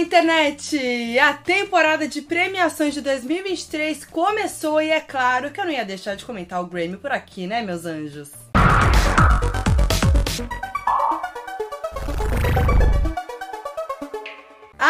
Internet! A temporada de premiações de 2023 começou e é claro que eu não ia deixar de comentar o Grammy por aqui, né, meus anjos?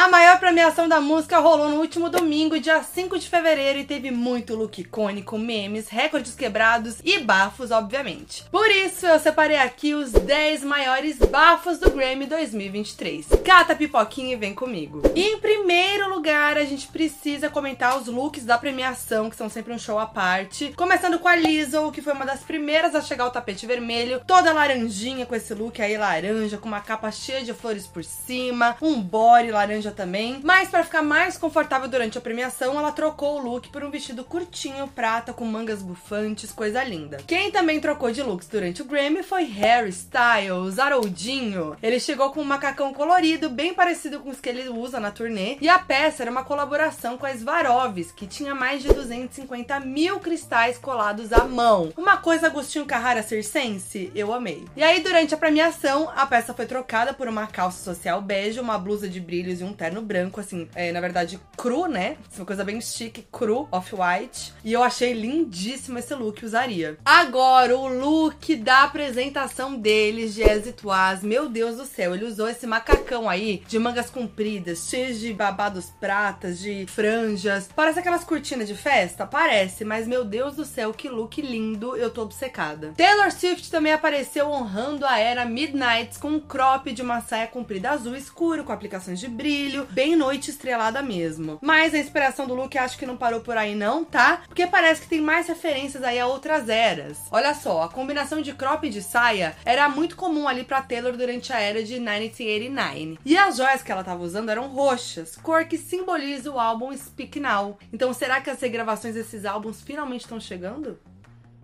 A maior premiação da música rolou no último domingo, dia 5 de fevereiro, e teve muito look icônico, memes, recordes quebrados e bafos, obviamente. Por isso, eu separei aqui os 10 maiores bafos do Grammy 2023. Cata pipoquinha e vem comigo. E em primeiro lugar, a gente precisa comentar os looks da premiação, que são sempre um show à parte. Começando com a Lizzo, que foi uma das primeiras a chegar ao tapete vermelho, toda laranjinha com esse look aí laranja, com uma capa cheia de flores por cima, um body laranja também. Mas para ficar mais confortável durante a premiação, ela trocou o look por um vestido curtinho, prata, com mangas bufantes, coisa linda. Quem também trocou de looks durante o Grammy foi Harry Styles, Haroldinho. Ele chegou com um macacão colorido, bem parecido com os que ele usa na turnê, e a peça era uma colaboração com a Swarovski, que tinha mais de 250 mil cristais colados à mão. Uma coisa Agostinho Carrara circense, eu amei. E aí, durante a premiação, a peça foi trocada por uma calça social bege, uma blusa de brilhos e um terno branco, assim, é, na verdade, cru, né? Uma coisa bem chique, cru, off-white. E eu achei lindíssimo esse look, usaria. Agora, o look da apresentação deles, de As Meu Deus do céu, ele usou esse macacão aí, de mangas compridas, cheios de babados pratas, de franjas. Parece aquelas cortinas de festa? Parece, mas meu Deus do céu, que look lindo, eu tô obcecada. Taylor Swift também apareceu honrando a era Midnights com um crop de uma saia comprida azul escuro, com aplicações de brilho bem noite estrelada mesmo. Mas a inspiração do look acho que não parou por aí não, tá? Porque parece que tem mais referências aí a outras eras. Olha só, a combinação de crop e de saia era muito comum ali pra Taylor durante a era de 1989. E as joias que ela tava usando eram roxas, cor que simboliza o álbum Speak Now. Então será que as regravações desses álbuns finalmente estão chegando?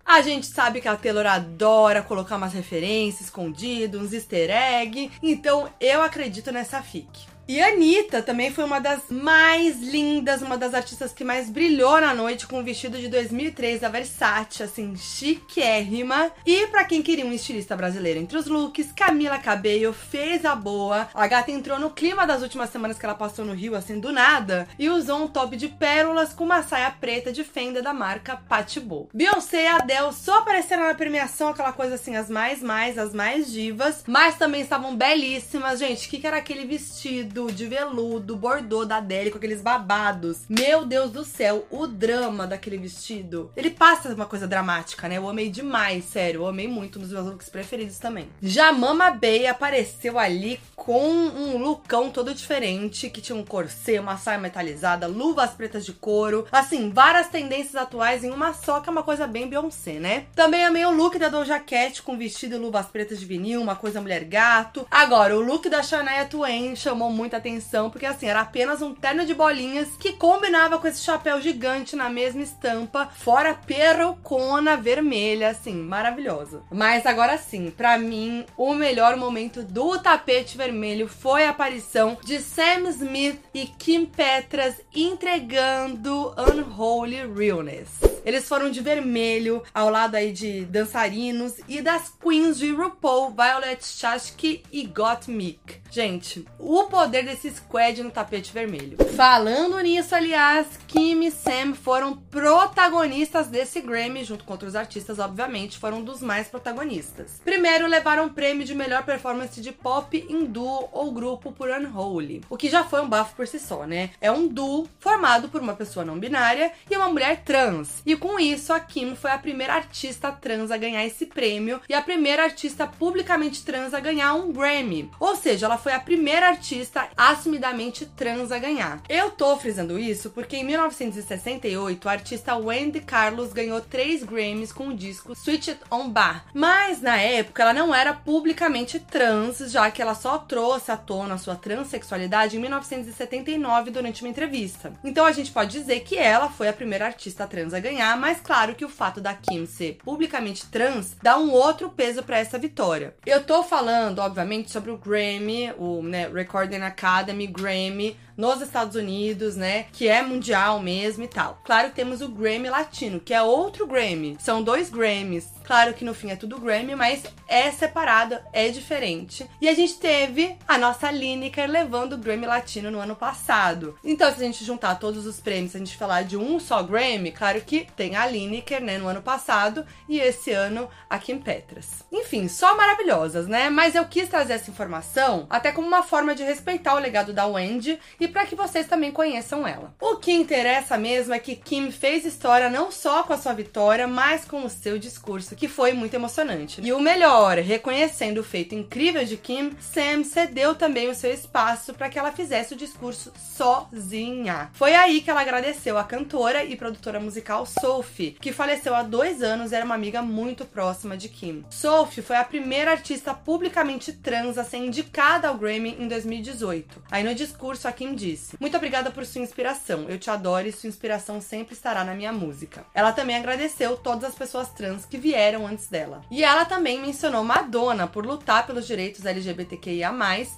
A gente sabe que a Taylor adora colocar umas referências escondidas, uns easter egg, então eu acredito nessa fic. E Anitta também foi uma das mais lindas, uma das artistas que mais brilhou na noite com o vestido de 2003 da Versace, assim, chiquérrima. E para quem queria um estilista brasileiro entre os looks, Camila Cabello fez a boa. A gata entrou no clima das últimas semanas que ela passou no Rio, assim, do nada, e usou um top de pérolas com uma saia preta de fenda da marca Patibou. Beyoncé e Adele só apareceram na premiação, aquela coisa assim, as mais mais, as mais divas, mas também estavam belíssimas. Gente, o que, que era aquele vestido? Vestido de veludo, bordô da Adele com aqueles babados. Meu Deus do céu, o drama daquele vestido. Ele passa uma coisa dramática, né? Eu amei demais, sério. Eu amei muito, um dos meus looks preferidos também. Já Mama Bay apareceu ali com um lookão todo diferente, que tinha um corset, uma saia metalizada, luvas pretas de couro. Assim, várias tendências atuais em uma só, que é uma coisa bem Beyoncé, né? Também amei o look da Doja Cat com vestido e luvas pretas de vinil, uma coisa mulher gato. Agora, o look da Shania Twain chamou muito muita atenção, porque assim, era apenas um terno de bolinhas que combinava com esse chapéu gigante na mesma estampa, fora perocona vermelha, assim, maravilhosa. Mas agora sim, para mim, o melhor momento do tapete vermelho foi a aparição de Sam Smith e Kim Petras entregando Unholy Realness. Eles foram de vermelho, ao lado aí de dançarinos e das queens de RuPaul, Violet Chachki e Gottmik. Gente, o poder desse squad no tapete vermelho. Falando nisso, aliás, Kim e Sam foram protagonistas desse Grammy, junto com outros artistas, obviamente, foram dos mais protagonistas. Primeiro, levaram o prêmio de melhor performance de pop em duo ou grupo por Unholy, o que já foi um bafo por si só, né? É um duo formado por uma pessoa não binária e uma mulher trans. E com isso, a Kim foi a primeira artista trans a ganhar esse prêmio e a primeira artista publicamente trans a ganhar um Grammy. Ou seja, ela foi a primeira artista assumidamente trans a ganhar. Eu tô frisando isso porque em 1968 a artista Wendy Carlos ganhou três Grammys com o disco Switch It On Bar. Mas na época ela não era publicamente trans, já que ela só trouxe à tona sua transexualidade em 1979 durante uma entrevista. Então a gente pode dizer que ela foi a primeira artista trans a ganhar ganhar, mas claro que o fato da Kim ser publicamente trans dá um outro peso para essa vitória. Eu tô falando, obviamente, sobre o Grammy, o né, Recording Academy Grammy nos Estados Unidos, né? Que é mundial mesmo e tal. Claro que temos o Grammy Latino, que é outro Grammy. São dois Grammys. Claro que no fim é tudo Grammy, mas é separado, é diferente. E a gente teve a nossa Lineker levando o Grammy Latino no ano passado. Então, se a gente juntar todos os prêmios, se a gente falar de um só Grammy, claro que tem a Lineker, né, no ano passado, e esse ano a Kim Petras. Enfim, só maravilhosas, né? Mas eu quis trazer essa informação até como uma forma de respeitar o legado da Wendy para que vocês também conheçam ela. O que interessa mesmo é que Kim fez história não só com a sua vitória, mas com o seu discurso, que foi muito emocionante. E o melhor, reconhecendo o feito incrível de Kim, Sam cedeu também o seu espaço para que ela fizesse o discurso sozinha. Foi aí que ela agradeceu a cantora e produtora musical Sophie, que faleceu há dois anos e era uma amiga muito próxima de Kim. Sophie foi a primeira artista publicamente trans a ser indicada ao Grammy em 2018. Aí no discurso a Kim disse: Muito obrigada por sua inspiração. Eu te adoro e sua inspiração sempre estará na minha música. Ela também agradeceu todas as pessoas trans que vieram antes dela. E ela também mencionou Madonna por lutar pelos direitos LGBTQIA.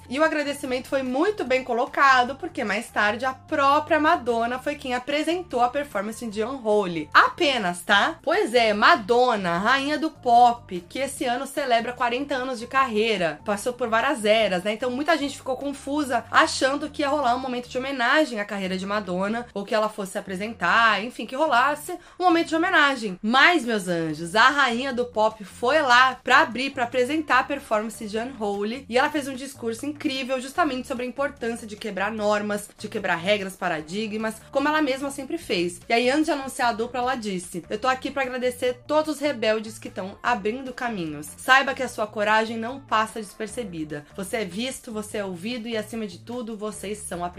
E o agradecimento foi muito bem colocado, porque mais tarde a própria Madonna foi quem apresentou a performance de Unholy. Apenas, tá? Pois é, Madonna, rainha do pop, que esse ano celebra 40 anos de carreira, passou por várias eras, né? Então muita gente ficou confusa achando que ia rolar um momento de homenagem à carreira de Madonna, ou que ela fosse se apresentar, enfim, que rolasse um momento de homenagem. Mas, meus anjos, a rainha do pop foi lá para abrir, para apresentar a performance de Unholy, e ela fez um discurso incrível justamente sobre a importância de quebrar normas, de quebrar regras, paradigmas, como ela mesma sempre fez. E aí, antes de anunciar a dupla, ela disse: Eu tô aqui para agradecer todos os rebeldes que estão abrindo caminhos. Saiba que a sua coragem não passa despercebida. Você é visto, você é ouvido e, acima de tudo, vocês são apreciados.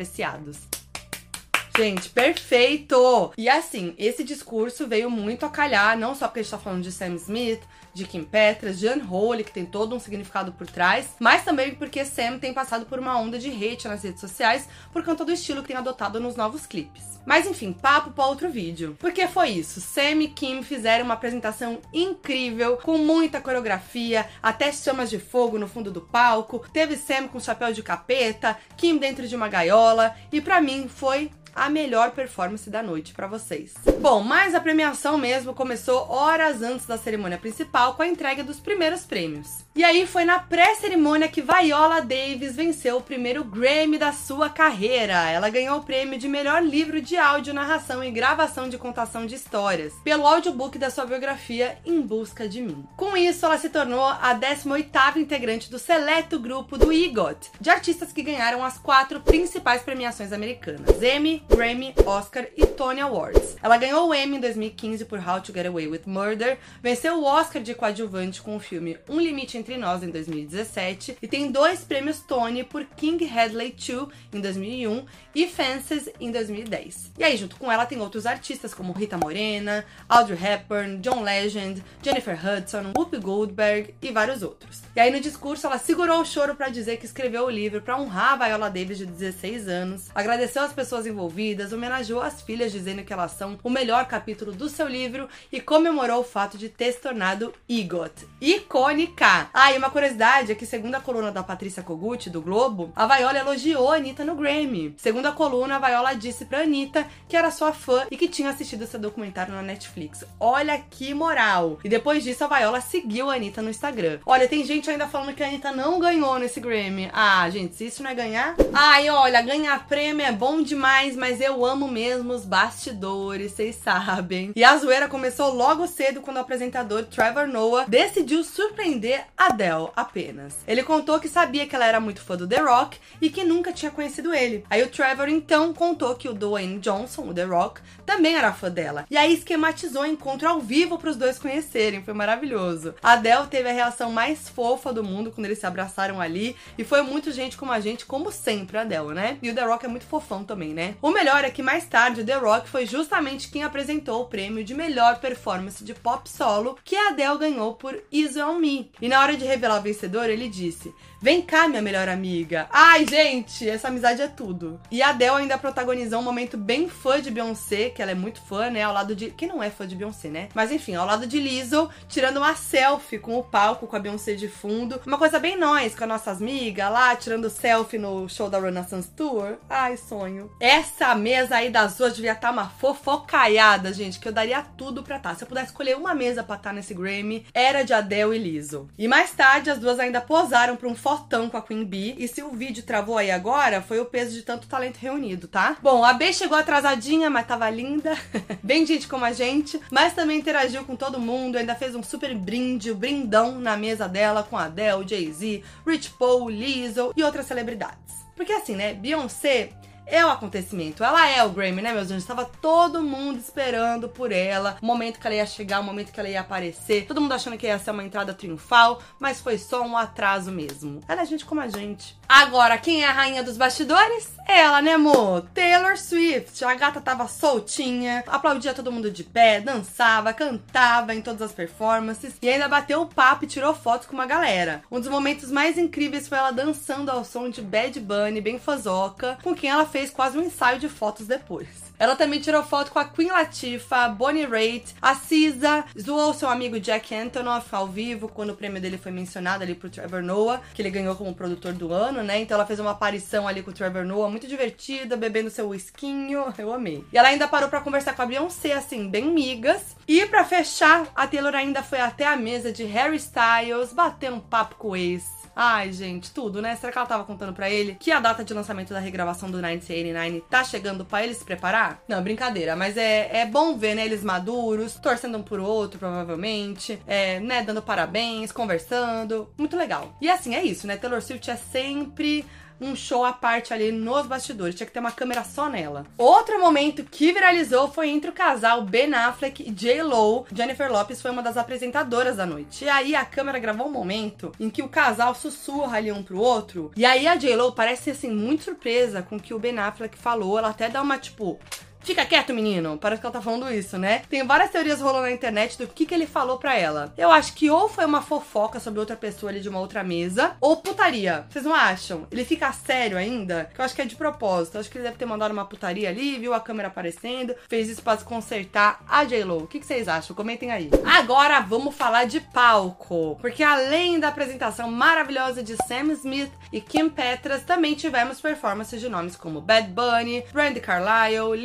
Gente, perfeito! E assim, esse discurso veio muito a calhar, não só porque a gente tá falando de Sam Smith, de Kim Petras, de Unholy, que tem todo um significado por trás, mas também porque Sam tem passado por uma onda de hate nas redes sociais por conta do estilo que tem adotado nos novos clipes. Mas enfim, papo para outro vídeo. Porque foi isso, Sam e Kim fizeram uma apresentação incrível, com muita coreografia, até chamas de fogo no fundo do palco, teve Sam com chapéu de capeta, Kim dentro de uma gaiola, e para mim foi a melhor performance da noite para vocês. Bom, mas a premiação mesmo começou horas antes da cerimônia principal com a entrega dos primeiros prêmios. E aí foi na pré-cerimônia que Viola Davis venceu o primeiro Grammy da sua carreira. Ela ganhou o prêmio de melhor livro de áudio, narração e gravação de contação de histórias pelo audiobook da sua biografia Em Busca de Mim. Com isso, ela se tornou a 18ª integrante do seleto grupo do EGOT, de artistas que ganharam as quatro principais premiações americanas: Emmy, Grammy, Oscar e Tony Awards. Ela ganhou o Emmy em 2015 por How to Get Away with Murder, venceu o Oscar de coadjuvante com o filme Um Limite Entre Nós em 2017 e tem dois prêmios Tony por King Hadley 2 em 2001 e Fences em 2010. E aí, junto com ela, tem outros artistas como Rita Morena, Audrey Hepburn, John Legend, Jennifer Hudson, Whoopi Goldberg e vários outros. E aí, no discurso, ela segurou o choro para dizer que escreveu o livro para honrar a Viola Davis de 16 anos, agradeceu as pessoas envolvidas envolvidas, homenageou as filhas dizendo que elas são o melhor capítulo do seu livro e comemorou o fato de ter se tornado EGOT. Icônica! Ah, e uma curiosidade é que, segundo a coluna da Patrícia Kogut, do Globo, a Viola elogiou a Anitta no Grammy. Segundo a coluna, a Viola disse pra Anitta que era sua fã e que tinha assistido seu documentário na Netflix. Olha que moral! E depois disso, a Viola seguiu a Anitta no Instagram. Olha, tem gente ainda falando que a Anitta não ganhou nesse Grammy. Ah, gente, se isso não é ganhar... Ai, olha, ganhar prêmio é bom demais, mas eu amo mesmo os bastidores, vocês sabem. E a zoeira começou logo cedo quando o apresentador Trevor Noah decidiu surpreender Adele apenas. Ele contou que sabia que ela era muito fã do The Rock e que nunca tinha conhecido ele. Aí o Trevor então contou que o Dwayne Johnson, o The Rock, também era fã dela. E aí esquematizou o encontro ao vivo para os dois conhecerem. Foi maravilhoso. A Adele teve a reação mais fofa do mundo quando eles se abraçaram ali e foi muito gente como a gente, como sempre, a Adele, né? E o The Rock é muito fofão também, né? O melhor é que mais tarde The Rock foi justamente quem apresentou o prêmio de melhor performance de pop solo que a Adele ganhou por Easy on Me. E na hora de revelar o vencedor, ele disse: Vem cá, minha melhor amiga. Ai, gente, essa amizade é tudo. E a Adele ainda protagonizou um momento bem fã de Beyoncé, que ela é muito fã, né? Ao lado de. Quem não é fã de Beyoncé, né? Mas enfim, ao lado de Lizzo, tirando uma selfie com o palco, com a Beyoncé de fundo. Uma coisa bem nós, com as nossas amigas lá, tirando selfie no show da Renaissance Tour. Ai, sonho. Essa mesa aí das duas devia estar tá uma fofocaiada, gente, que eu daria tudo pra estar. Tá. Se eu pudesse escolher uma mesa pra estar tá nesse Grammy, era de Adele e Lizzo. E mais tarde, as duas ainda posaram pra um fotão com a Queen Bee. E se o vídeo travou aí agora, foi o peso de tanto talento reunido, tá? Bom, a B chegou atrasadinha, mas tava linda. Bem gente como a gente. Mas também interagiu com todo mundo. Ainda fez um super brinde, o um brindão na mesa dela com Adele, Jay-Z, Rich Paul, Lizzo e outras celebridades. Porque assim, né? Beyoncé é o acontecimento. Ela é o Grammy, né, meus anjos? Estava todo mundo esperando por ela. O momento que ela ia chegar, o momento que ela ia aparecer. Todo mundo achando que ia ser uma entrada triunfal, mas foi só um atraso mesmo. Ela é gente como a gente. Agora, quem é a rainha dos bastidores? Ela, né, amor? Taylor Swift. A gata tava soltinha, aplaudia todo mundo de pé, dançava, cantava em todas as performances e ainda bateu o papo e tirou fotos com uma galera. Um dos momentos mais incríveis foi ela dançando ao som de Bad Bunny, bem fazoca, com quem ela fez fez quase um ensaio de fotos depois. Ela também tirou foto com a Queen Latifah, Bonnie Raitt, a Cisa, zoou seu amigo Jack Antonoff ao vivo, quando o prêmio dele foi mencionado ali pro Trevor Noah, que ele ganhou como produtor do ano, né? Então ela fez uma aparição ali com o Trevor Noah, muito divertida, bebendo seu whiskinho, eu amei. E ela ainda parou para conversar com a Beyoncé, assim, bem migas. E para fechar, a Taylor ainda foi até a mesa de Harry Styles, bater um papo com o ex Ai, gente, tudo, né? Será que ela tava contando para ele que a data de lançamento da regravação do 1989 tá chegando para ele se preparar? Não, brincadeira, mas é, é bom ver, né, eles maduros, torcendo um por outro, provavelmente, é, né, dando parabéns, conversando. Muito legal. E assim, é isso, né? Taylor Swift é sempre um show à parte ali nos bastidores. Tinha que ter uma câmera só nela. Outro momento que viralizou foi entre o casal Ben Affleck e J. Lo. Jennifer Lopes foi uma das apresentadoras da noite. E aí a câmera gravou um momento em que o casal sussurra ali um pro outro. E aí a J. Lo parece assim muito surpresa com o que o Ben Affleck falou. Ela até dá uma tipo Fica quieto, menino. Parece que ela tá falando isso, né? Tem várias teorias rolando na internet do que, que ele falou pra ela. Eu acho que ou foi uma fofoca sobre outra pessoa ali de uma outra mesa, ou putaria. Vocês não acham? Ele fica sério ainda? Que eu acho que é de propósito. Eu acho que ele deve ter mandado uma putaria ali, viu a câmera aparecendo, fez isso pra consertar a J-Lo. O que, que vocês acham? Comentem aí. Agora vamos falar de palco. Porque além da apresentação maravilhosa de Sam Smith e Kim Petras, também tivemos performances de nomes como Bad Bunny, Brandy Carlisle,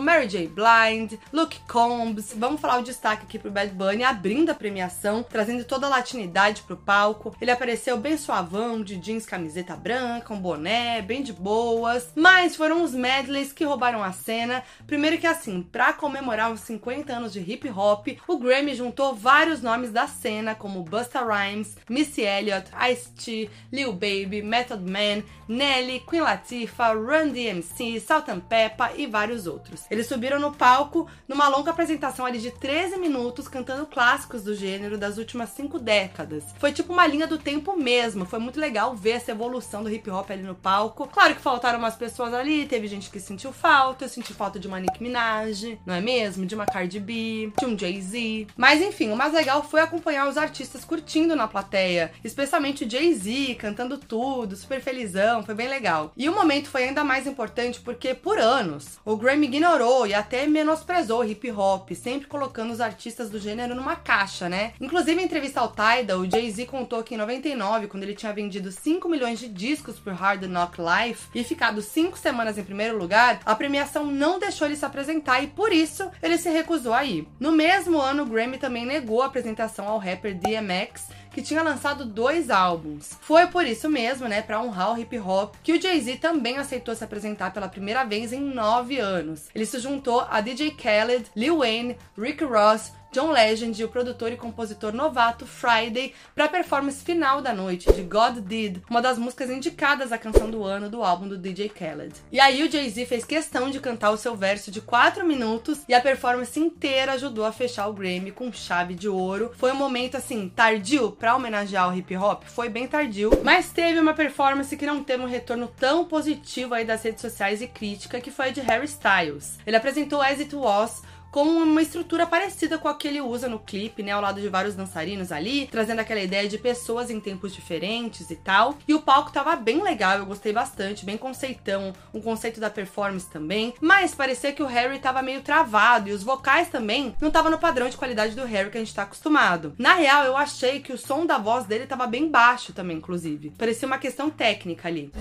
Mary J. Blind, Luke Combs. Vamos falar o destaque aqui pro Bad Bunny, abrindo a premiação, trazendo toda a latinidade pro palco. Ele apareceu bem suavão, de jeans, camiseta branca, um boné, bem de boas. Mas foram os medleys que roubaram a cena. Primeiro que assim, para comemorar os 50 anos de hip hop, o Grammy juntou vários nomes da cena, como Busta Rhymes, Missy Elliott, Ice-T, Lil Baby, Method Man, Nelly, Queen Latifah, Run DMC, Salt Peppa e vários outros. Eles subiram no palco numa longa apresentação ali de 13 minutos, cantando clássicos do gênero das últimas cinco décadas. Foi tipo uma linha do tempo mesmo. Foi muito legal ver essa evolução do hip hop ali no palco. Claro que faltaram umas pessoas ali, teve gente que sentiu falta, eu senti falta de uma Nicki Minaj, não é mesmo? De uma Cardi B, de um Jay-Z. Mas enfim, o mais legal foi acompanhar os artistas curtindo na plateia, especialmente o Jay-Z cantando tudo, super felizão, foi bem legal. E o momento foi ainda mais importante porque por anos o Grammy ignorou e até menosprezou o hip hop, sempre colocando os artistas do gênero numa caixa, né? Inclusive, em entrevista ao Tidal, o Jay-Z contou que em 99, quando ele tinha vendido 5 milhões de discos por Hard Knock Life e ficado 5 semanas em primeiro lugar, a premiação não deixou ele se apresentar e por isso ele se recusou a ir. No mesmo ano, o Grammy também negou a apresentação ao rapper DMX que tinha lançado dois álbuns. Foi por isso mesmo, né, para honrar o hip hop, que o Jay-Z também aceitou se apresentar pela primeira vez em nove anos. Ele se juntou a DJ Khaled, Lil Wayne, Rick Ross, John Legend e o produtor e compositor novato Friday para a performance final da noite de God Did, uma das músicas indicadas à canção do ano do álbum do DJ Khaled. E aí o Jay-Z fez questão de cantar o seu verso de 4 minutos e a performance inteira ajudou a fechar o Grammy com chave de ouro. Foi um momento assim tardio para homenagear o hip hop, foi bem tardio, mas teve uma performance que não teve um retorno tão positivo aí das redes sociais e crítica, que foi a de Harry Styles. Ele apresentou As It Was, com uma estrutura parecida com a que ele usa no clipe, né? Ao lado de vários dançarinos ali, trazendo aquela ideia de pessoas em tempos diferentes e tal. E o palco tava bem legal, eu gostei bastante, bem conceitão, um conceito da performance também. Mas parecia que o Harry tava meio travado e os vocais também não tava no padrão de qualidade do Harry que a gente tá acostumado. Na real, eu achei que o som da voz dele tava bem baixo também, inclusive. Parecia uma questão técnica ali.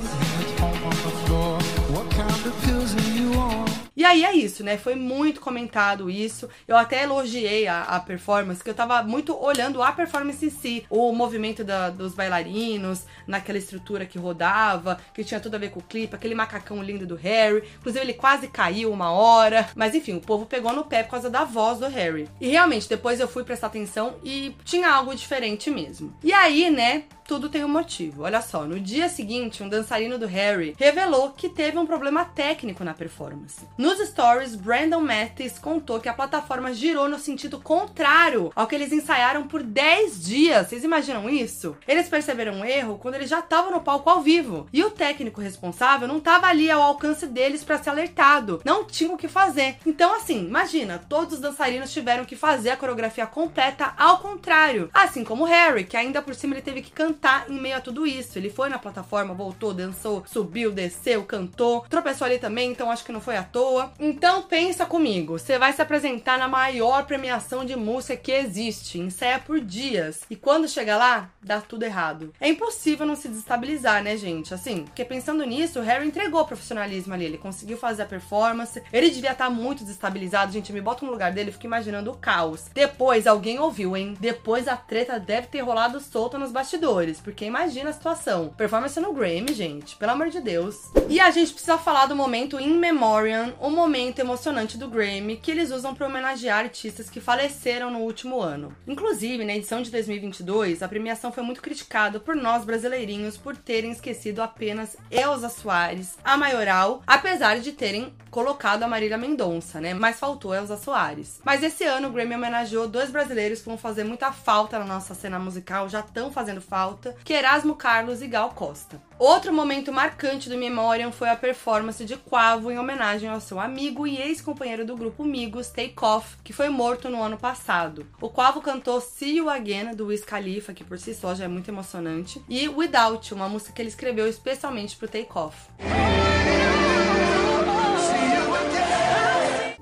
E aí é isso, né? Foi muito comentado isso. Eu até elogiei a, a performance, que eu tava muito olhando a performance em si, o movimento da, dos bailarinos, naquela estrutura que rodava, que tinha tudo a ver com o clipe, aquele macacão lindo do Harry. Inclusive, ele quase caiu uma hora. Mas enfim, o povo pegou no pé por causa da voz do Harry. E realmente, depois eu fui prestar atenção e tinha algo diferente mesmo. E aí, né? tudo tem um motivo. Olha só, no dia seguinte, um dançarino do Harry revelou que teve um problema técnico na performance. Nos stories, Brandon Mathis contou que a plataforma girou no sentido contrário ao que eles ensaiaram por 10 dias. Vocês imaginam isso? Eles perceberam um erro quando eles já estavam no palco ao vivo. E o técnico responsável não estava ali ao alcance deles para ser alertado. Não tinham o que fazer. Então, assim, imagina, todos os dançarinos tiveram que fazer a coreografia completa ao contrário. Assim como Harry, que ainda por cima ele teve que cantar em meio a tudo isso. Ele foi na plataforma, voltou, dançou, subiu, desceu, cantou, tropeçou ali também, então acho que não foi à toa. Então pensa comigo, você vai se apresentar na maior premiação de música que existe, ensaia por dias. E quando chega lá, dá tudo errado. É impossível não se desestabilizar, né, gente? Assim, porque pensando nisso, o Harry entregou o profissionalismo ali, ele conseguiu fazer a performance, ele devia estar tá muito desestabilizado, gente, me bota no lugar dele, fico imaginando o caos. Depois alguém ouviu, hein? Depois a treta deve ter rolado solta nos bastidores porque imagina a situação. Performance no Grammy, gente, pelo amor de Deus. E a gente precisa falar do momento In Memoriam, o momento emocionante do Grammy que eles usam para homenagear artistas que faleceram no último ano. Inclusive, na edição de 2022, a premiação foi muito criticada por nós brasileirinhos por terem esquecido apenas Elza Soares, a maioral, apesar de terem colocado a Marília Mendonça, né? Mas faltou Elza Soares. Mas esse ano o Grammy homenageou dois brasileiros que vão fazer muita falta na nossa cena musical, já estão fazendo falta que Erasmo Carlos e Gal Costa. Outro momento marcante do Memoriam foi a performance de Quavo em homenagem ao seu amigo e ex-companheiro do grupo Migos, Take Off, que foi morto no ano passado. O Quavo cantou See You Again, do Wiz Khalifa, que por si só já é muito emocionante, e Without, uma música que ele escreveu especialmente pro Take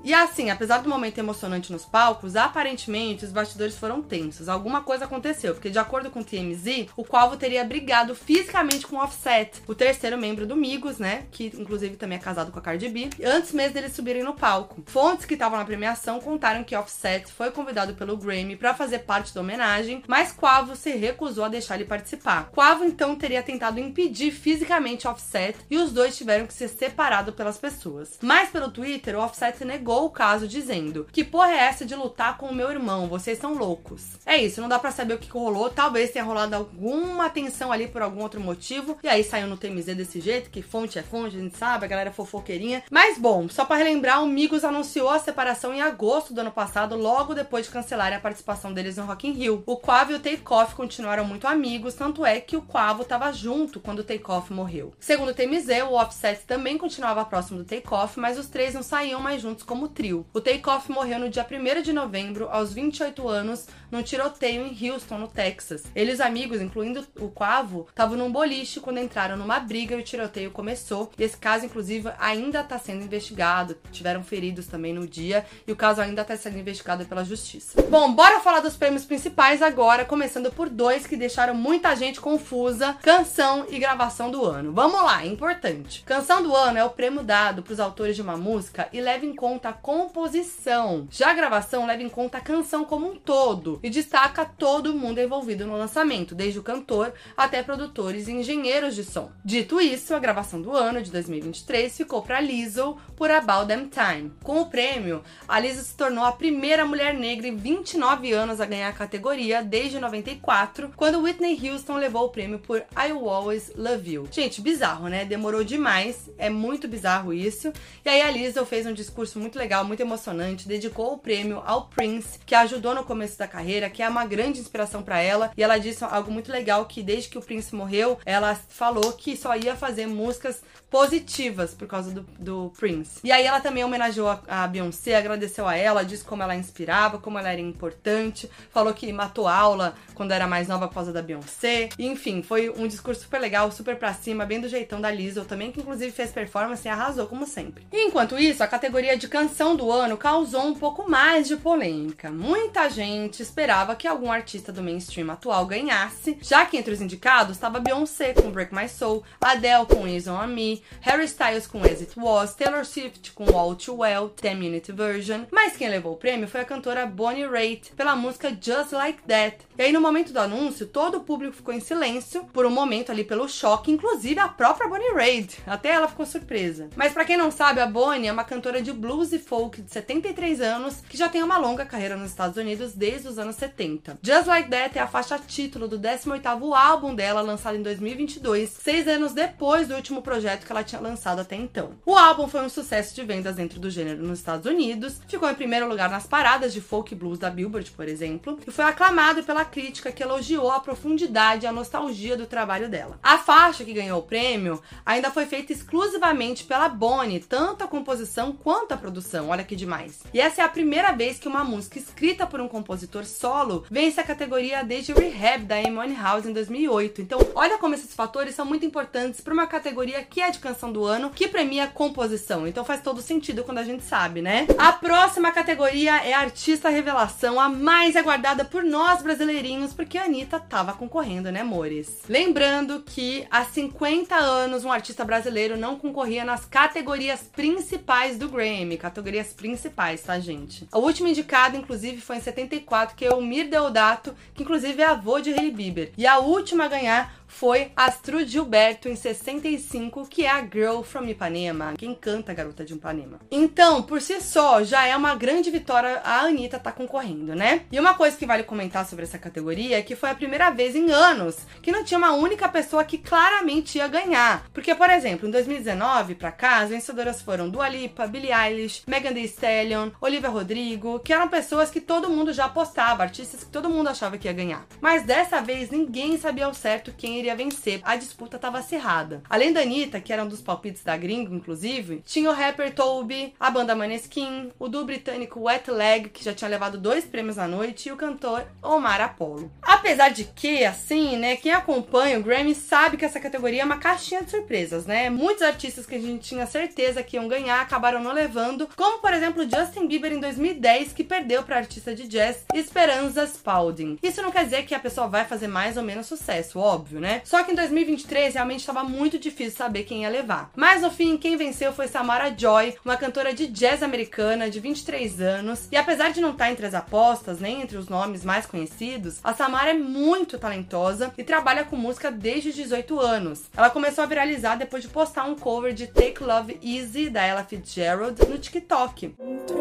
E assim, apesar do momento emocionante nos palcos, aparentemente os bastidores foram tensos. Alguma coisa aconteceu, porque de acordo com o TMZ, o Quavo teria brigado fisicamente com o Offset, o terceiro membro do Migos, né? Que inclusive também é casado com a Cardi B, antes mesmo deles subirem no palco. Fontes que estavam na premiação contaram que Offset foi convidado pelo Grammy para fazer parte da homenagem, mas Quavo se recusou a deixar ele participar. Quavo então teria tentado impedir fisicamente Offset e os dois tiveram que ser separados pelas pessoas. Mas pelo Twitter, o Offset negou o caso dizendo: Que porra é essa de lutar com o meu irmão? Vocês são loucos. É isso, não dá para saber o que rolou. Talvez tenha rolado alguma tensão ali por algum outro motivo. E aí saiu no TMZ desse jeito, que fonte é fonte, a gente sabe, a galera é fofoqueirinha. Mas bom, só para relembrar, o Migos anunciou a separação em agosto do ano passado, logo depois de cancelarem a participação deles no Rock in Rio. O Quavo e o Takeoff continuaram muito amigos, tanto é que o Quavo tava junto quando o Takeoff morreu. Segundo o TMZ, o Offset também continuava próximo do Takeoff, mas os três não saíam mais juntos como trio. O Takeoff morreu no dia 1 de novembro, aos 28 anos, num tiroteio em Houston, no Texas. Ele e os amigos, incluindo o Quavo, estavam num boliche quando entraram numa briga e o tiroteio começou. E esse caso, inclusive, ainda está sendo investigado. Tiveram feridos também no dia e o caso ainda está sendo investigado pela justiça. Bom, bora falar dos prêmios principais agora, começando por dois que deixaram muita gente confusa: canção e gravação do ano. Vamos lá, é importante. Canção do ano é o prêmio dado para os autores de uma música e leva em conta a composição. Já a gravação leva em conta a canção como um todo e destaca todo mundo envolvido no lançamento, desde o cantor até produtores e engenheiros de som. Dito isso, a gravação do ano de 2023 ficou para Lizzo por About Them Time. Com o prêmio, a Lizzo se tornou a primeira mulher negra em 29 anos a ganhar a categoria desde 94, quando Whitney Houston levou o prêmio por I Will Always Love You. Gente, bizarro, né? Demorou demais, é muito bizarro isso. E aí a Lizzo fez um discurso muito legal, muito emocionante, dedicou o prêmio ao Prince, que a ajudou no começo da carreira, que é uma grande inspiração para ela. E ela disse algo muito legal que desde que o Prince morreu, ela falou que só ia fazer músicas positivas por causa do, do Prince. E aí ela também homenageou a, a, Beyoncé, agradeceu a ela, disse como ela inspirava, como ela era importante, falou que matou aula quando era mais nova por causa da Beyoncé. Enfim, foi um discurso super legal, super pra cima, bem do jeitão da Lizzo também, que inclusive fez performance e arrasou como sempre. E, enquanto isso, a categoria de canção do ano causou um pouco mais de polêmica. Muita gente esperava que algum artista do mainstream atual ganhasse, já que entre os indicados estava Beyoncé com Break My Soul, Adele com Easy On Me, Harry Styles com As It Was, Taylor Swift com All Too Well, 10 Minute Version. Mas quem levou o prêmio foi a cantora Bonnie Raitt pela música Just Like That. E aí no momento do anúncio, todo o público ficou em silêncio por um momento ali pelo choque, inclusive a própria Bonnie Raitt. Até ela ficou surpresa. Mas para quem não sabe, a Bonnie é uma cantora de blues e folk de 73 anos que já tem uma longa carreira nos Estados Unidos desde os anos 70. Just Like That é a faixa título do 18º álbum dela, lançado em 2022, seis anos depois do último projeto que ela tinha lançado até então. O álbum foi um sucesso de vendas dentro do gênero nos Estados Unidos, ficou em primeiro lugar nas paradas de folk blues da Billboard, por exemplo, e foi aclamado pela crítica que elogiou a profundidade e a nostalgia do trabalho dela. A faixa que ganhou o prêmio ainda foi feita exclusivamente pela Bonnie, tanto a composição quanto a produção, olha que demais. E essa é a primeira vez que uma música escrita por um compositor solo vence a categoria desde Rehab da Amy House em 2008. Então, olha como esses fatores são muito importantes para uma categoria que é de canção do ano, que premia composição. Então faz todo sentido quando a gente sabe, né? A próxima categoria é Artista Revelação, a mais aguardada por nós brasileirinhos, porque a Anitta tava concorrendo, né, amores? Lembrando que há 50 anos um artista brasileiro não concorria nas categorias principais do Grammy, categorias principais, tá, gente? O último indicado, inclusive, foi em 74, que é o Mir Deodato, que inclusive é avô de Hailey Bieber. E a última a ganhar foi Astrud Gilberto em 65, que é a Girl from Ipanema, quem canta a Garota de Ipanema. Então, por si só, já é uma grande vitória a Anitta tá concorrendo, né? E uma coisa que vale comentar sobre essa categoria é que foi a primeira vez em anos que não tinha uma única pessoa que claramente ia ganhar. Porque, por exemplo, em 2019 pra cá, as vencedoras foram Dua Lipa, Billie Eilish, Megan Thee Stallion, Olivia Rodrigo, que eram pessoas que todo mundo já apostava, artistas que todo mundo achava que ia ganhar. Mas dessa vez ninguém sabia ao certo quem iria vencer. A disputa estava acirrada. Além da Anitta, que era um dos palpites da gringo, inclusive, tinha o rapper Toby, a banda Maneskin, o do britânico Wet Leg, que já tinha levado dois prêmios na noite, e o cantor Omar Apollo. Apesar de que, assim, né, quem acompanha o Grammy sabe que essa categoria é uma caixinha de surpresas, né? Muitos artistas que a gente tinha certeza que iam ganhar acabaram não levando, como por exemplo Justin Bieber em 2010, que perdeu para artista de jazz Esperanza Spalding. Isso não quer dizer que a pessoa vai fazer mais ou menos sucesso, óbvio, né? Né? Só que em 2023 realmente estava muito difícil saber quem ia levar. Mas no fim, quem venceu foi Samara Joy, uma cantora de jazz americana de 23 anos. E apesar de não estar entre as apostas, nem entre os nomes mais conhecidos, a Samara é muito talentosa e trabalha com música desde os 18 anos. Ela começou a viralizar depois de postar um cover de Take Love Easy da Ella Fitzgerald no TikTok. Take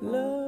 love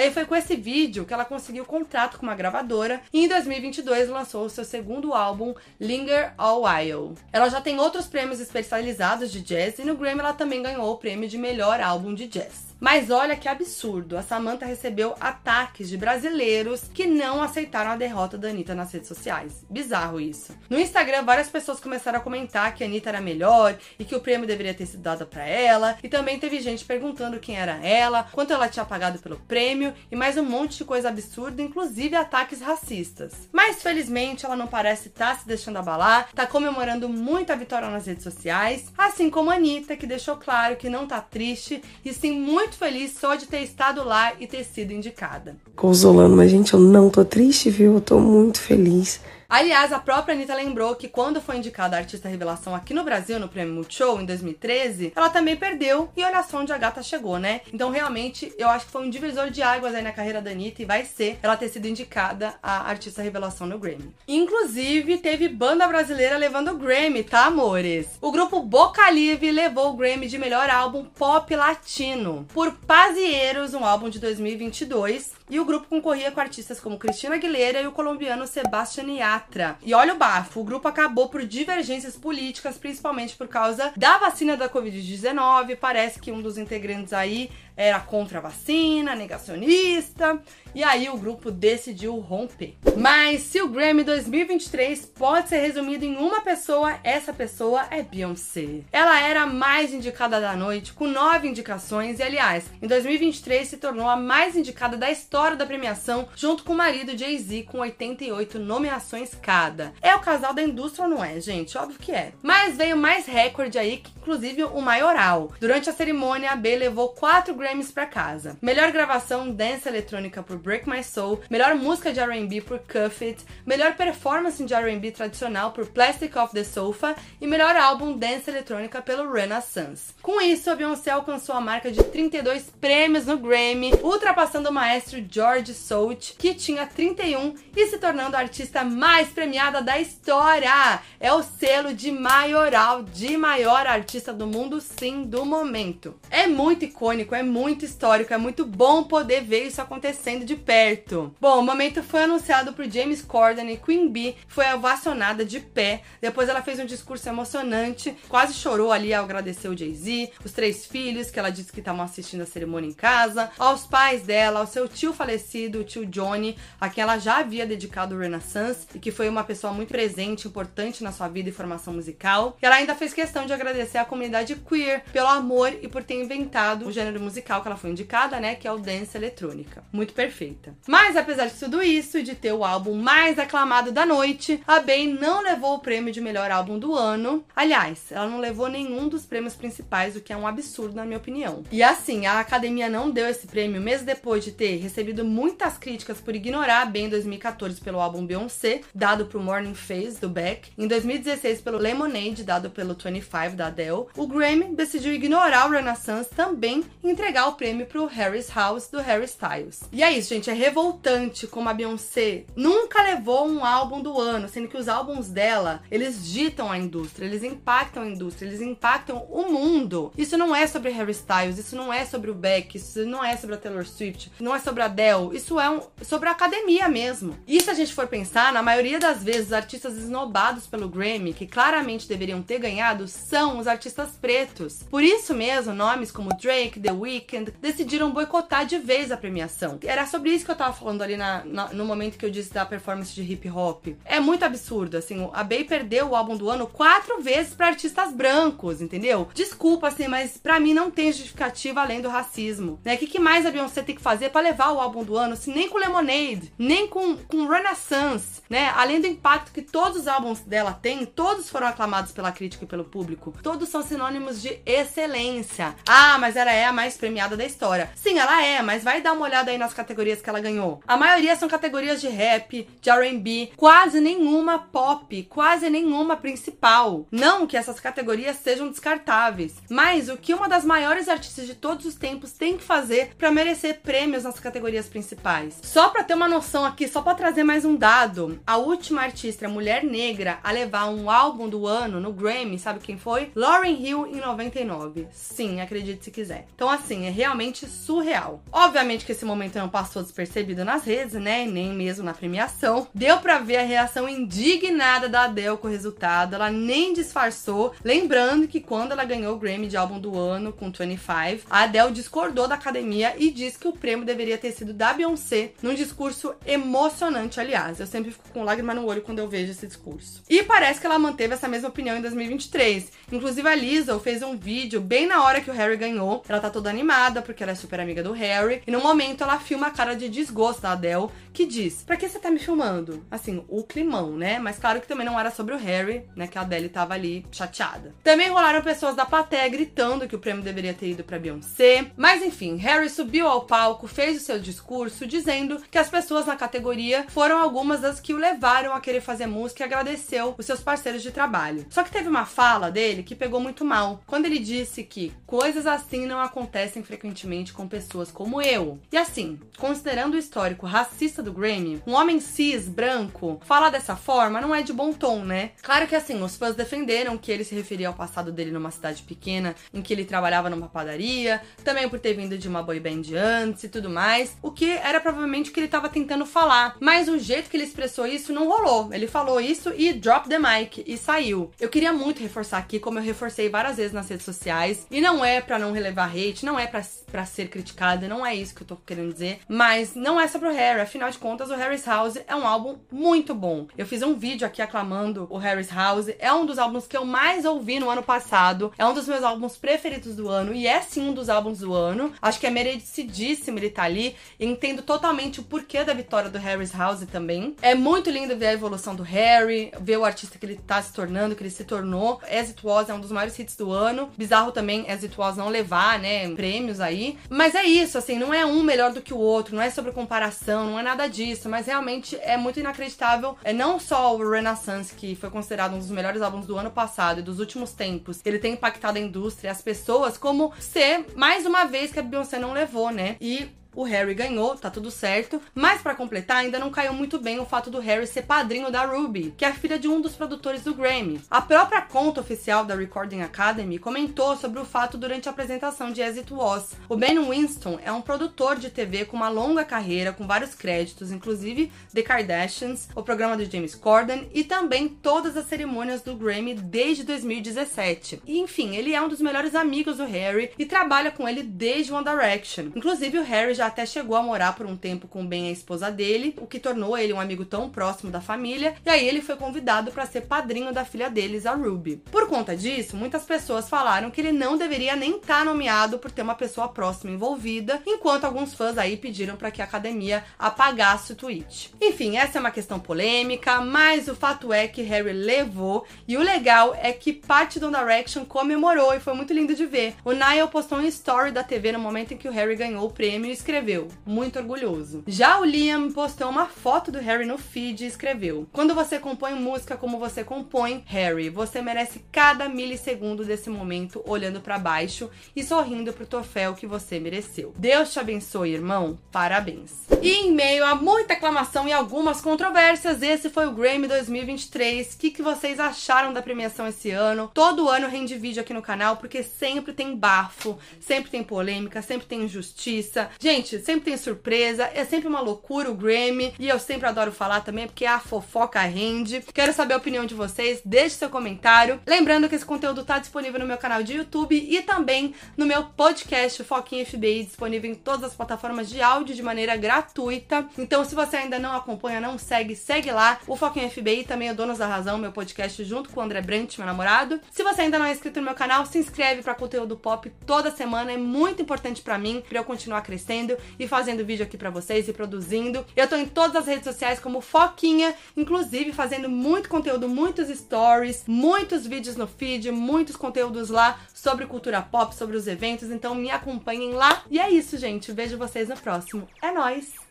aí foi com esse vídeo que ela conseguiu contrato com uma gravadora e em 2022 lançou o seu segundo álbum, Linger a While. Ela já tem outros prêmios especializados de jazz e no Grammy ela também ganhou o prêmio de melhor álbum de jazz. Mas olha que absurdo, a Samantha recebeu ataques de brasileiros que não aceitaram a derrota da Anitta nas redes sociais. Bizarro isso. No Instagram, várias pessoas começaram a comentar que a Anitta era melhor e que o prêmio deveria ter sido dado para ela. E também teve gente perguntando quem era ela, quanto ela tinha pagado pelo prêmio e mais um monte de coisa absurda, inclusive ataques racistas. Mas felizmente ela não parece estar tá se deixando abalar, tá comemorando muito a vitória nas redes sociais, assim como a Anitta, que deixou claro que não tá triste e sim muito muito feliz só de ter estado lá e ter sido indicada. Consolando, mas gente, eu não tô triste, viu? Eu tô muito feliz. Aliás, a própria Anitta lembrou que quando foi indicada a artista revelação aqui no Brasil, no Prêmio Multishow, em 2013, ela também perdeu e olha só onde a gata chegou, né? Então, realmente, eu acho que foi um divisor de águas aí na carreira da Anitta e vai ser ela ter sido indicada a artista revelação no Grammy. Inclusive, teve banda brasileira levando o Grammy, tá, amores? O grupo Boca Livre levou o Grammy de melhor álbum pop latino por Pazieros, um álbum de 2022, e o grupo concorria com artistas como Cristina Aguilera e o colombiano Sebastián Yatra. E olha o bafo, o grupo acabou por divergências políticas, principalmente por causa da vacina da Covid-19. Parece que um dos integrantes aí era contra a vacina, negacionista, e aí o grupo decidiu romper. Mas se o Grammy 2023 pode ser resumido em uma pessoa, essa pessoa é Beyoncé. Ela era a mais indicada da noite, com nove indicações, e aliás, em 2023 se tornou a mais indicada da história da premiação, junto com o marido Jay-Z, com 88 nomeações cada. É o casal da indústria ou não é, gente? Óbvio que é. Mas veio mais recorde aí, que inclusive o maioral. Durante a cerimônia, a B levou quatro Grammys para casa. Melhor gravação dance eletrônica por Break My Soul, melhor música de R&B por Cuff It, melhor performance de R&B tradicional por Plastic Off the Sofa e melhor álbum dance eletrônica pelo Renaissance. Com isso, a Beyoncé alcançou a marca de 32 prêmios no Grammy, ultrapassando o maestro George Soult, que tinha 31 e se tornando a artista mais premiada da história. É o selo de maioral de maior artista do mundo, sim, do momento. É muito icônico, é muito histórico, é muito bom poder ver isso acontecendo de perto. Bom, o momento foi anunciado por James Corden e Queen Bee foi ovacionada de pé. Depois ela fez um discurso emocionante, quase chorou ali ao agradecer o Jay-Z, os três filhos que ela disse que estavam assistindo a cerimônia em casa, aos pais dela, ao seu tio falecido, o tio Johnny, a quem ela já havia dedicado o Renaissance e que foi uma pessoa muito presente, importante na sua vida e formação musical. E ela ainda fez questão de agradecer à comunidade queer pelo amor e por ter inventado o gênero musical que ela foi indicada, né, que é o dance eletrônica. Muito perfeita. Mas apesar de tudo isso e de ter o álbum mais aclamado da noite, a Bey não levou o prêmio de melhor álbum do ano. Aliás, ela não levou nenhum dos prêmios principais, o que é um absurdo na minha opinião. E assim, a academia não deu esse prêmio mesmo depois de ter recebido muitas críticas por ignorar a Bey em 2014 pelo álbum Beyoncé, dado pro Morning Phase do Beck, em 2016 pelo Lemonade, dado pelo 25 da Adele. O Grammy decidiu ignorar o Renaissance também e entregar o prêmio pro Harris House do Harry Styles. E é isso, gente, é revoltante como a Beyoncé nunca levou um álbum do ano, sendo que os álbuns dela, eles ditam a indústria, eles impactam a indústria, eles impactam o mundo. Isso não é sobre Harry Styles, isso não é sobre o Beck, isso não é sobre a Taylor Swift, não é sobre a Adele, isso é um, sobre a academia mesmo. E se a gente for pensar, na maioria das vezes, artistas esnobados pelo Grammy, que claramente deveriam ter ganhado, são os artistas pretos. Por isso mesmo, nomes como Drake, The Weeknd decidiram boicotar de vez a premiação. Era sobre isso que eu tava falando ali na, na, no momento que eu disse da performance de hip hop. É muito absurdo, assim, a Bey perdeu o álbum do ano quatro vezes para artistas brancos, entendeu? Desculpa, assim, mas para mim não tem justificativa além do racismo, né? O que, que mais a Beyoncé tem que fazer para levar o álbum do ano, se nem com Lemonade, nem com, com Renaissance, né? Além do impacto que todos os álbuns dela têm, todos foram aclamados pela crítica e pelo público. Todos são sinônimos de excelência. Ah, mas ela é a mais premiada da história. Sim, ela é, mas vai dar uma olhada aí nas categorias que ela ganhou. A maioria são categorias de rap, de R&B, quase nenhuma pop, quase nenhuma principal. Não que essas categorias sejam descartáveis, mas o que uma das maiores artistas de todos os tempos tem que fazer para merecer prêmios nas categorias principais. Só para ter uma noção aqui, só para trazer mais um dado, a última artista mulher negra a levar um álbum do ano no Grammy, sabe quem foi? Lauryn Hill em 99. Sim, acredite se quiser. Então assim, é realmente surreal. Obviamente que esse momento não passou despercebido nas redes, né? Nem mesmo na premiação. Deu para ver a reação indignada da Adele com o resultado. Ela nem disfarçou. Lembrando que quando ela ganhou o Grammy de álbum do ano com 25, a Adele discordou da academia e disse que o prêmio deveria ter sido da Beyoncé, num discurso emocionante, aliás. Eu sempre fico com lágrima no olho quando eu vejo esse discurso. E parece que ela manteve essa mesma opinião em 2023. Inclusive a Lisa fez um vídeo bem na hora que o Harry ganhou. Ela tá toda animada animada, porque ela é super amiga do Harry. E no momento ela filma a cara de desgosto da Adele, que diz: Pra que você tá me filmando? Assim, o climão, né? Mas claro que também não era sobre o Harry, né? Que a Adele tava ali chateada. Também rolaram pessoas da plateia gritando que o prêmio deveria ter ido pra Beyoncé. Mas enfim, Harry subiu ao palco, fez o seu discurso, dizendo que as pessoas na categoria foram algumas das que o levaram a querer fazer música e agradeceu os seus parceiros de trabalho. Só que teve uma fala dele que pegou muito mal, quando ele disse que coisas assim não acontecem frequentemente com pessoas como eu. E assim, considerando o histórico racista do Grammy, um homem cis, branco, falar dessa forma não é de bom tom, né? Claro que assim, os fãs defenderam que ele se referia ao passado dele numa cidade pequena, em que ele trabalhava numa padaria, também por ter vindo de uma boy band antes e tudo mais, o que era provavelmente o que ele estava tentando falar. Mas o jeito que ele expressou isso não rolou. Ele falou isso e drop the mic e saiu. Eu queria muito reforçar aqui, como eu reforcei várias vezes nas redes sociais, e não é para não relevar hate, não é para ser criticada, não é isso que eu tô querendo dizer, mas não é sobre o Harry, afinal de contas, o Harry's House é um álbum muito bom. Eu fiz um vídeo aqui aclamando o Harry's House, é um dos álbuns que eu mais ouvi no ano passado, é um dos meus álbuns preferidos do ano e é sim um dos álbuns do ano. Acho que é merecidíssimo ele estar tá ali. Entendo totalmente o porquê da vitória do Harry's House também. É muito lindo ver a evolução do Harry, ver o artista que ele tá se tornando, que ele se tornou. As It Was é um dos maiores hits do ano. Bizarro também As It Was não levar, né, prêmios aí. Mas é isso, assim, não é um melhor do que o outro, não é sobre comparação, não é nada disso, mas realmente é muito inacreditável. É não só o Renaissance, que foi considerado um dos melhores álbuns do ano passado e dos últimos tempos, ele tem impactado a indústria, as pessoas, como ser mais uma vez que a Beyoncé não levou, né? E o Harry ganhou, tá tudo certo. Mas para completar, ainda não caiu muito bem o fato do Harry ser padrinho da Ruby, que é filha de um dos produtores do Grammy. A própria conta oficial da Recording Academy comentou sobre o fato durante a apresentação de As It Was. O Ben Winston é um produtor de TV com uma longa carreira, com vários créditos, inclusive The Kardashians, o programa do James Corden e também todas as cerimônias do Grammy desde 2017. E enfim, ele é um dos melhores amigos do Harry e trabalha com ele desde One Direction. Inclusive o Harry já já até chegou a morar por um tempo com Ben, a esposa dele, o que tornou ele um amigo tão próximo da família, e aí ele foi convidado para ser padrinho da filha deles, a Ruby. Por conta disso, muitas pessoas falaram que ele não deveria nem estar tá nomeado por ter uma pessoa próxima envolvida, enquanto alguns fãs aí pediram para que a academia apagasse o tweet. Enfim, essa é uma questão polêmica, mas o fato é que Harry levou, e o legal é que parte do Direction comemorou e foi muito lindo de ver. O Niall postou um story da TV no momento em que o Harry ganhou o prêmio e escreveu escreveu, muito orgulhoso. Já o Liam postou uma foto do Harry no feed e escreveu: Quando você compõe música como você compõe, Harry, você merece cada milissegundo desse momento olhando para baixo e sorrindo pro troféu que você mereceu. Deus te abençoe, irmão. Parabéns. E em meio a muita aclamação e algumas controvérsias, esse foi o Grammy 2023. O que, que vocês acharam da premiação esse ano? Todo ano rende vídeo aqui no canal porque sempre tem bafo, sempre tem polêmica, sempre tem injustiça. Gente, Gente, sempre tem surpresa, é sempre uma loucura o Grammy e eu sempre adoro falar também porque a fofoca rende. Quero saber a opinião de vocês, deixe seu comentário. Lembrando que esse conteúdo tá disponível no meu canal de YouTube e também no meu podcast Foquinha FBI, disponível em todas as plataformas de áudio de maneira gratuita. Então, se você ainda não acompanha, não segue, segue lá. O Foquinha FBI também é Donos da Razão, meu podcast junto com o André Brant, meu namorado. Se você ainda não é inscrito no meu canal, se inscreve para conteúdo pop toda semana, é muito importante para mim, para eu continuar crescendo e fazendo vídeo aqui para vocês e produzindo. Eu tô em todas as redes sociais como Foquinha, inclusive fazendo muito conteúdo, muitos stories, muitos vídeos no feed, muitos conteúdos lá sobre cultura pop, sobre os eventos, então me acompanhem lá. E é isso, gente. Vejo vocês no próximo. É nós.